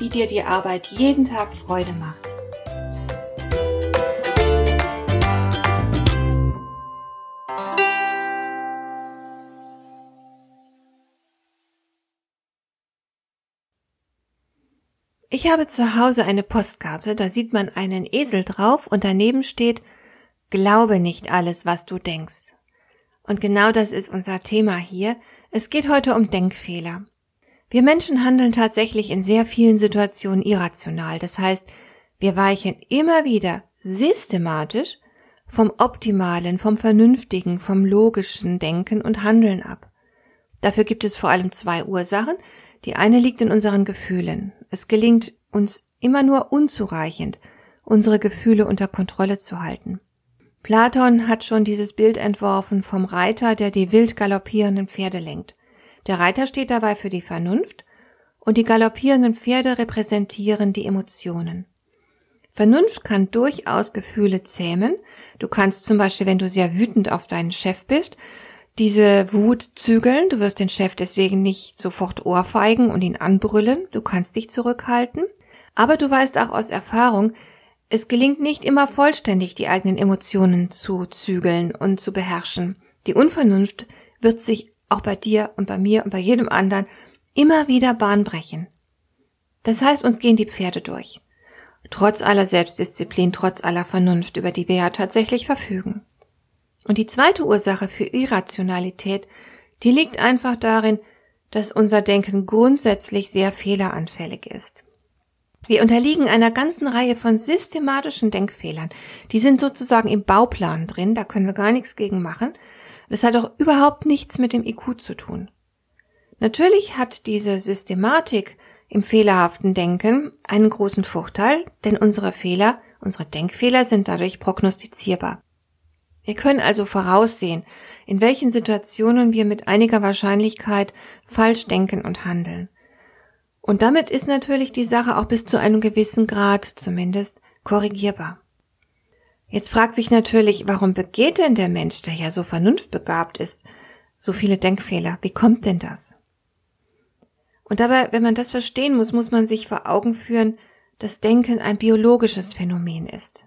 wie dir die Arbeit jeden Tag Freude macht. Ich habe zu Hause eine Postkarte, da sieht man einen Esel drauf und daneben steht Glaube nicht alles, was du denkst. Und genau das ist unser Thema hier. Es geht heute um Denkfehler. Wir Menschen handeln tatsächlich in sehr vielen Situationen irrational. Das heißt, wir weichen immer wieder systematisch vom optimalen, vom vernünftigen, vom logischen Denken und Handeln ab. Dafür gibt es vor allem zwei Ursachen. Die eine liegt in unseren Gefühlen. Es gelingt uns immer nur unzureichend, unsere Gefühle unter Kontrolle zu halten. Platon hat schon dieses Bild entworfen vom Reiter, der die wild galoppierenden Pferde lenkt. Der Reiter steht dabei für die Vernunft und die galoppierenden Pferde repräsentieren die Emotionen. Vernunft kann durchaus Gefühle zähmen. Du kannst zum Beispiel, wenn du sehr wütend auf deinen Chef bist, diese Wut zügeln. Du wirst den Chef deswegen nicht sofort ohrfeigen und ihn anbrüllen. Du kannst dich zurückhalten. Aber du weißt auch aus Erfahrung, es gelingt nicht immer vollständig, die eigenen Emotionen zu zügeln und zu beherrschen. Die Unvernunft wird sich auch bei dir und bei mir und bei jedem anderen, immer wieder Bahn brechen. Das heißt, uns gehen die Pferde durch. Trotz aller Selbstdisziplin, trotz aller Vernunft, über die wir ja tatsächlich verfügen. Und die zweite Ursache für Irrationalität, die liegt einfach darin, dass unser Denken grundsätzlich sehr fehleranfällig ist. Wir unterliegen einer ganzen Reihe von systematischen Denkfehlern. Die sind sozusagen im Bauplan drin, da können wir gar nichts gegen machen. Das hat auch überhaupt nichts mit dem IQ zu tun. Natürlich hat diese Systematik im fehlerhaften Denken einen großen Vorteil, denn unsere Fehler, unsere Denkfehler sind dadurch prognostizierbar. Wir können also voraussehen, in welchen Situationen wir mit einiger Wahrscheinlichkeit falsch denken und handeln. Und damit ist natürlich die Sache auch bis zu einem gewissen Grad zumindest korrigierbar. Jetzt fragt sich natürlich, warum begeht denn der Mensch, der ja so vernunftbegabt ist, so viele Denkfehler? Wie kommt denn das? Und dabei, wenn man das verstehen muss, muss man sich vor Augen führen, dass Denken ein biologisches Phänomen ist.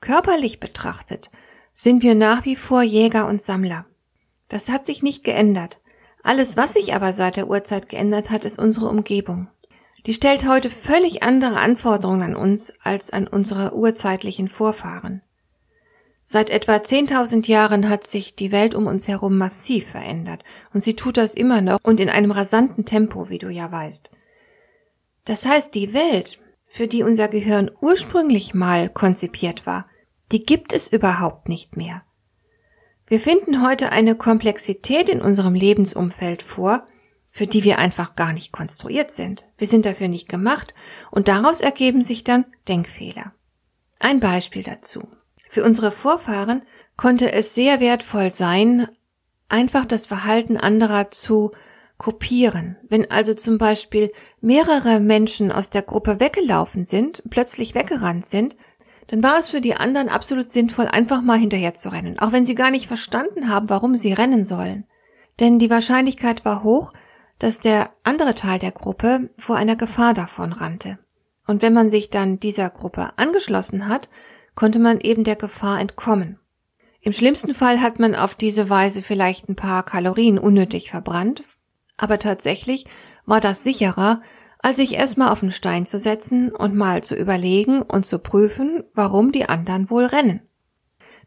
Körperlich betrachtet sind wir nach wie vor Jäger und Sammler. Das hat sich nicht geändert. Alles, was sich aber seit der Urzeit geändert hat, ist unsere Umgebung. Die stellt heute völlig andere Anforderungen an uns als an unsere urzeitlichen Vorfahren. Seit etwa 10.000 Jahren hat sich die Welt um uns herum massiv verändert und sie tut das immer noch und in einem rasanten Tempo, wie du ja weißt. Das heißt, die Welt, für die unser Gehirn ursprünglich mal konzipiert war, die gibt es überhaupt nicht mehr. Wir finden heute eine Komplexität in unserem Lebensumfeld vor, für die wir einfach gar nicht konstruiert sind. Wir sind dafür nicht gemacht und daraus ergeben sich dann Denkfehler. Ein Beispiel dazu. Für unsere Vorfahren konnte es sehr wertvoll sein, einfach das Verhalten anderer zu kopieren. Wenn also zum Beispiel mehrere Menschen aus der Gruppe weggelaufen sind, plötzlich weggerannt sind, dann war es für die anderen absolut sinnvoll, einfach mal hinterher zu rennen, auch wenn sie gar nicht verstanden haben, warum sie rennen sollen. Denn die Wahrscheinlichkeit war hoch, dass der andere Teil der Gruppe vor einer Gefahr davon rannte. Und wenn man sich dann dieser Gruppe angeschlossen hat, konnte man eben der Gefahr entkommen. Im schlimmsten Fall hat man auf diese Weise vielleicht ein paar Kalorien unnötig verbrannt, aber tatsächlich war das sicherer, als sich erstmal auf den Stein zu setzen und mal zu überlegen und zu prüfen, warum die anderen wohl rennen.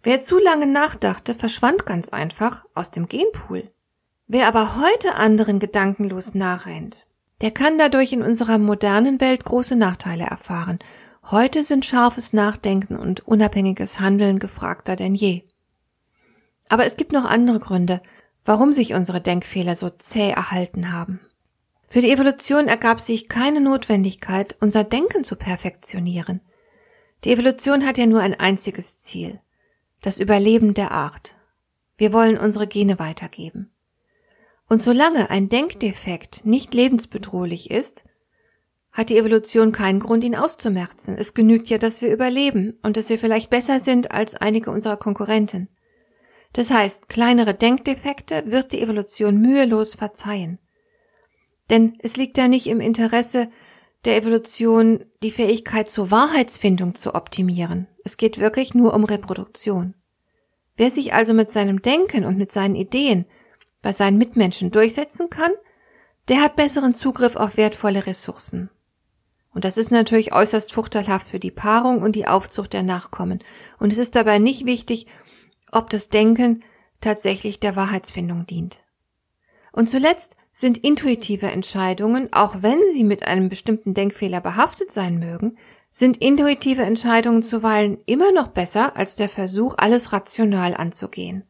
Wer zu lange nachdachte, verschwand ganz einfach aus dem Genpool. Wer aber heute anderen gedankenlos nachrennt, der kann dadurch in unserer modernen Welt große Nachteile erfahren. Heute sind scharfes Nachdenken und unabhängiges Handeln gefragter denn je. Aber es gibt noch andere Gründe, warum sich unsere Denkfehler so zäh erhalten haben. Für die Evolution ergab sich keine Notwendigkeit, unser Denken zu perfektionieren. Die Evolution hat ja nur ein einziges Ziel, das Überleben der Art. Wir wollen unsere Gene weitergeben. Und solange ein Denkdefekt nicht lebensbedrohlich ist, hat die Evolution keinen Grund, ihn auszumerzen. Es genügt ja, dass wir überleben und dass wir vielleicht besser sind als einige unserer Konkurrenten. Das heißt, kleinere Denkdefekte wird die Evolution mühelos verzeihen. Denn es liegt ja nicht im Interesse der Evolution, die Fähigkeit zur Wahrheitsfindung zu optimieren. Es geht wirklich nur um Reproduktion. Wer sich also mit seinem Denken und mit seinen Ideen bei seinen Mitmenschen durchsetzen kann, der hat besseren Zugriff auf wertvolle Ressourcen. Und das ist natürlich äußerst vorteilhaft für die Paarung und die Aufzucht der Nachkommen. Und es ist dabei nicht wichtig, ob das Denken tatsächlich der Wahrheitsfindung dient. Und zuletzt sind intuitive Entscheidungen, auch wenn sie mit einem bestimmten Denkfehler behaftet sein mögen, sind intuitive Entscheidungen zuweilen immer noch besser als der Versuch, alles rational anzugehen.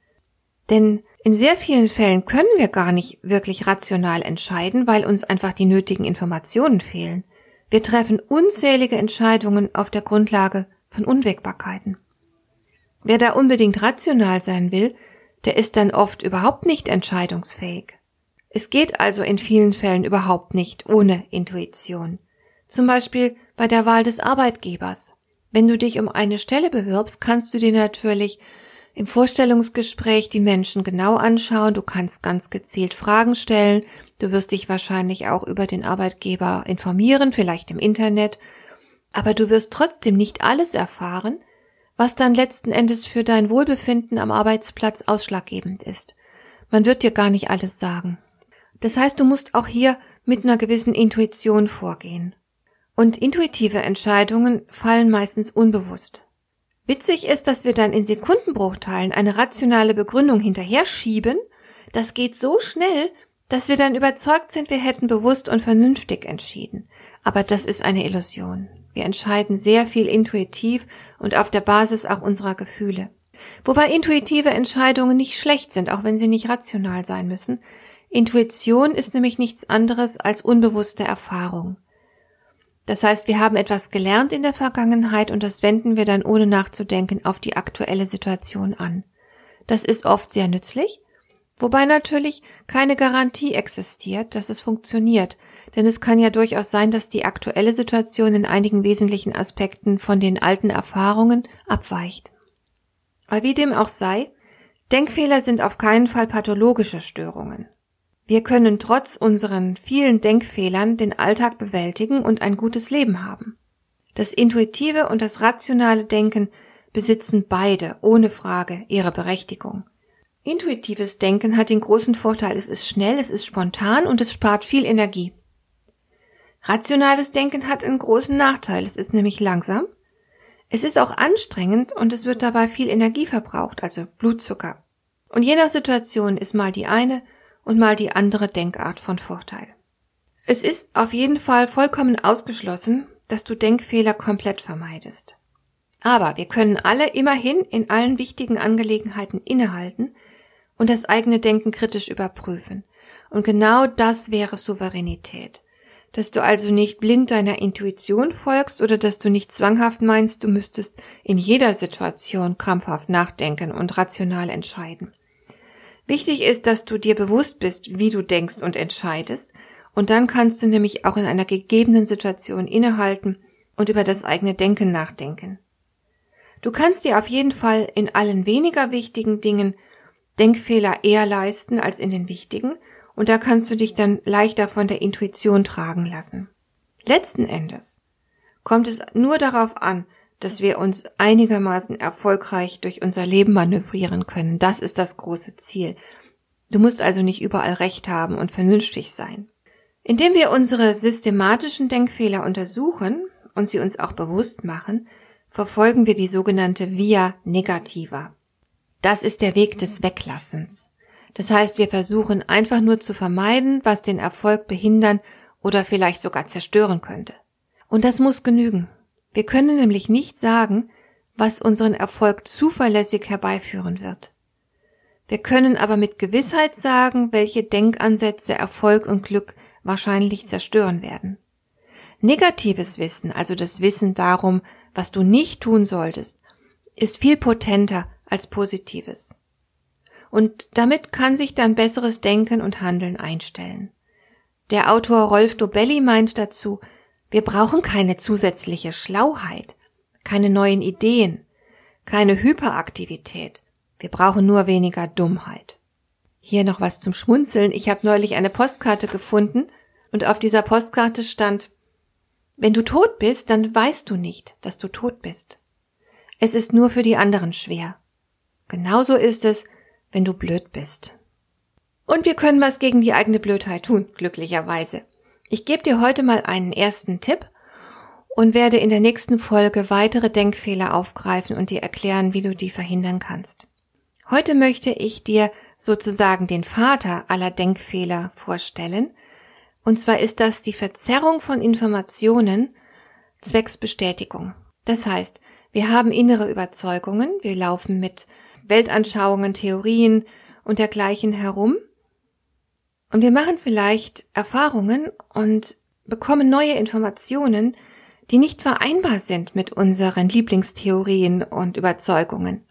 Denn in sehr vielen Fällen können wir gar nicht wirklich rational entscheiden, weil uns einfach die nötigen Informationen fehlen. Wir treffen unzählige Entscheidungen auf der Grundlage von Unwägbarkeiten. Wer da unbedingt rational sein will, der ist dann oft überhaupt nicht entscheidungsfähig. Es geht also in vielen Fällen überhaupt nicht ohne Intuition. Zum Beispiel bei der Wahl des Arbeitgebers. Wenn du dich um eine Stelle bewirbst, kannst du dir natürlich im Vorstellungsgespräch die Menschen genau anschauen, du kannst ganz gezielt Fragen stellen, du wirst dich wahrscheinlich auch über den Arbeitgeber informieren, vielleicht im Internet, aber du wirst trotzdem nicht alles erfahren, was dann letzten Endes für dein Wohlbefinden am Arbeitsplatz ausschlaggebend ist. Man wird dir gar nicht alles sagen. Das heißt, du musst auch hier mit einer gewissen Intuition vorgehen. Und intuitive Entscheidungen fallen meistens unbewusst. Witzig ist, dass wir dann in Sekundenbruchteilen eine rationale Begründung hinterher schieben. Das geht so schnell, dass wir dann überzeugt sind, wir hätten bewusst und vernünftig entschieden. Aber das ist eine Illusion. Wir entscheiden sehr viel intuitiv und auf der Basis auch unserer Gefühle. Wobei intuitive Entscheidungen nicht schlecht sind, auch wenn sie nicht rational sein müssen. Intuition ist nämlich nichts anderes als unbewusste Erfahrung. Das heißt, wir haben etwas gelernt in der Vergangenheit und das wenden wir dann ohne nachzudenken auf die aktuelle Situation an. Das ist oft sehr nützlich, wobei natürlich keine Garantie existiert, dass es funktioniert, denn es kann ja durchaus sein, dass die aktuelle Situation in einigen wesentlichen Aspekten von den alten Erfahrungen abweicht. Aber wie dem auch sei, Denkfehler sind auf keinen Fall pathologische Störungen. Wir können trotz unseren vielen Denkfehlern den Alltag bewältigen und ein gutes Leben haben. Das intuitive und das rationale Denken besitzen beide ohne Frage ihre Berechtigung. Intuitives Denken hat den großen Vorteil, es ist schnell, es ist spontan und es spart viel Energie. Rationales Denken hat einen großen Nachteil, es ist nämlich langsam, es ist auch anstrengend und es wird dabei viel Energie verbraucht, also Blutzucker. Und je nach Situation ist mal die eine und mal die andere Denkart von Vorteil. Es ist auf jeden Fall vollkommen ausgeschlossen, dass du Denkfehler komplett vermeidest. Aber wir können alle immerhin in allen wichtigen Angelegenheiten innehalten und das eigene Denken kritisch überprüfen. Und genau das wäre Souveränität. Dass du also nicht blind deiner Intuition folgst oder dass du nicht zwanghaft meinst, du müsstest in jeder Situation krampfhaft nachdenken und rational entscheiden. Wichtig ist, dass du dir bewusst bist, wie du denkst und entscheidest, und dann kannst du nämlich auch in einer gegebenen Situation innehalten und über das eigene Denken nachdenken. Du kannst dir auf jeden Fall in allen weniger wichtigen Dingen Denkfehler eher leisten als in den wichtigen, und da kannst du dich dann leichter von der Intuition tragen lassen. Letzten Endes kommt es nur darauf an, dass wir uns einigermaßen erfolgreich durch unser Leben manövrieren können. Das ist das große Ziel. Du musst also nicht überall recht haben und vernünftig sein. Indem wir unsere systematischen Denkfehler untersuchen und sie uns auch bewusst machen, verfolgen wir die sogenannte Via Negativa. Das ist der Weg des Weglassens. Das heißt, wir versuchen einfach nur zu vermeiden, was den Erfolg behindern oder vielleicht sogar zerstören könnte. Und das muss genügen. Wir können nämlich nicht sagen, was unseren Erfolg zuverlässig herbeiführen wird. Wir können aber mit Gewissheit sagen, welche Denkansätze Erfolg und Glück wahrscheinlich zerstören werden. Negatives Wissen, also das Wissen darum, was du nicht tun solltest, ist viel potenter als positives. Und damit kann sich dann besseres Denken und Handeln einstellen. Der Autor Rolf Dobelli meint dazu, wir brauchen keine zusätzliche Schlauheit, keine neuen Ideen, keine Hyperaktivität. Wir brauchen nur weniger Dummheit. Hier noch was zum Schmunzeln. Ich habe neulich eine Postkarte gefunden und auf dieser Postkarte stand Wenn du tot bist, dann weißt du nicht, dass du tot bist. Es ist nur für die anderen schwer. Genauso ist es, wenn du blöd bist. Und wir können was gegen die eigene Blödheit tun, glücklicherweise. Ich gebe dir heute mal einen ersten Tipp und werde in der nächsten Folge weitere Denkfehler aufgreifen und dir erklären, wie du die verhindern kannst. Heute möchte ich dir sozusagen den Vater aller Denkfehler vorstellen. Und zwar ist das die Verzerrung von Informationen zwecks Bestätigung. Das heißt, wir haben innere Überzeugungen, wir laufen mit Weltanschauungen, Theorien und dergleichen herum und wir machen vielleicht Erfahrungen und bekommen neue Informationen, die nicht vereinbar sind mit unseren Lieblingstheorien und Überzeugungen.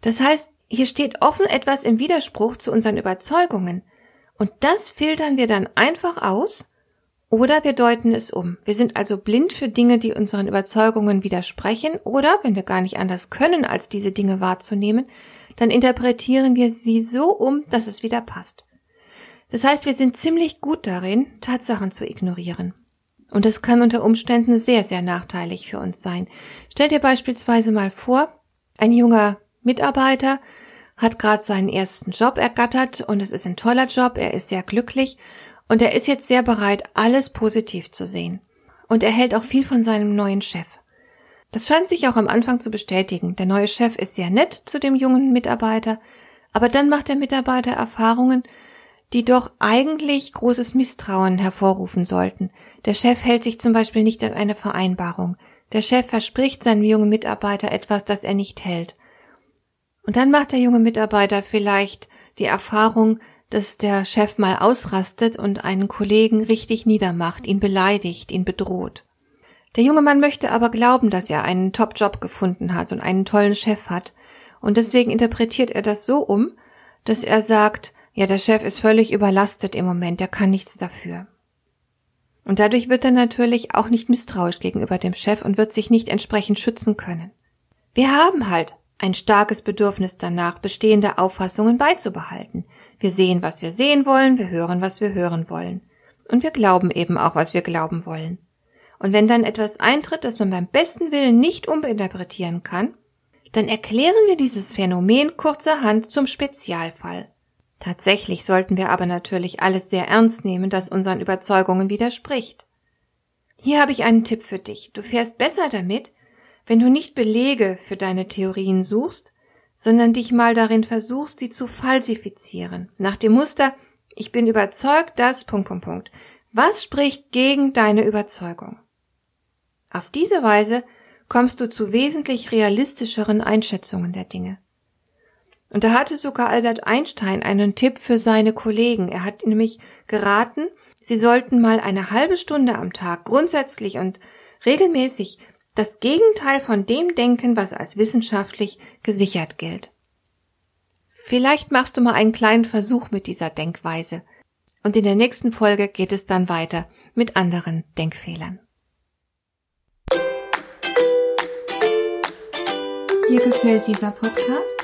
Das heißt, hier steht offen etwas im Widerspruch zu unseren Überzeugungen, und das filtern wir dann einfach aus oder wir deuten es um. Wir sind also blind für Dinge, die unseren Überzeugungen widersprechen, oder wenn wir gar nicht anders können, als diese Dinge wahrzunehmen, dann interpretieren wir sie so um, dass es wieder passt. Das heißt, wir sind ziemlich gut darin, Tatsachen zu ignorieren. Und das kann unter Umständen sehr, sehr nachteilig für uns sein. Stell dir beispielsweise mal vor, ein junger Mitarbeiter hat gerade seinen ersten Job ergattert und es ist ein toller Job, er ist sehr glücklich und er ist jetzt sehr bereit, alles positiv zu sehen. Und er hält auch viel von seinem neuen Chef. Das scheint sich auch am Anfang zu bestätigen. Der neue Chef ist sehr nett zu dem jungen Mitarbeiter, aber dann macht der Mitarbeiter Erfahrungen, die doch eigentlich großes Misstrauen hervorrufen sollten. Der Chef hält sich zum Beispiel nicht an eine Vereinbarung. Der Chef verspricht seinem jungen Mitarbeiter etwas, das er nicht hält. Und dann macht der junge Mitarbeiter vielleicht die Erfahrung, dass der Chef mal ausrastet und einen Kollegen richtig niedermacht, ihn beleidigt, ihn bedroht. Der junge Mann möchte aber glauben, dass er einen Top-Job gefunden hat und einen tollen Chef hat, und deswegen interpretiert er das so um, dass er sagt, ja, der Chef ist völlig überlastet im Moment, er kann nichts dafür. Und dadurch wird er natürlich auch nicht misstrauisch gegenüber dem Chef und wird sich nicht entsprechend schützen können. Wir haben halt ein starkes Bedürfnis danach, bestehende Auffassungen beizubehalten. Wir sehen, was wir sehen wollen, wir hören, was wir hören wollen. Und wir glauben eben auch, was wir glauben wollen. Und wenn dann etwas eintritt, das man beim besten Willen nicht uminterpretieren kann, dann erklären wir dieses Phänomen kurzerhand zum Spezialfall. Tatsächlich sollten wir aber natürlich alles sehr ernst nehmen, das unseren Überzeugungen widerspricht. Hier habe ich einen Tipp für dich. Du fährst besser damit, wenn du nicht Belege für deine Theorien suchst, sondern dich mal darin versuchst, sie zu falsifizieren. Nach dem Muster, ich bin überzeugt, dass, Punkt, Punkt, Punkt. Was spricht gegen deine Überzeugung? Auf diese Weise kommst du zu wesentlich realistischeren Einschätzungen der Dinge. Und da hatte sogar Albert Einstein einen Tipp für seine Kollegen. Er hat nämlich geraten, sie sollten mal eine halbe Stunde am Tag grundsätzlich und regelmäßig das Gegenteil von dem denken, was als wissenschaftlich gesichert gilt. Vielleicht machst du mal einen kleinen Versuch mit dieser Denkweise. Und in der nächsten Folge geht es dann weiter mit anderen Denkfehlern. Dir gefällt dieser Podcast?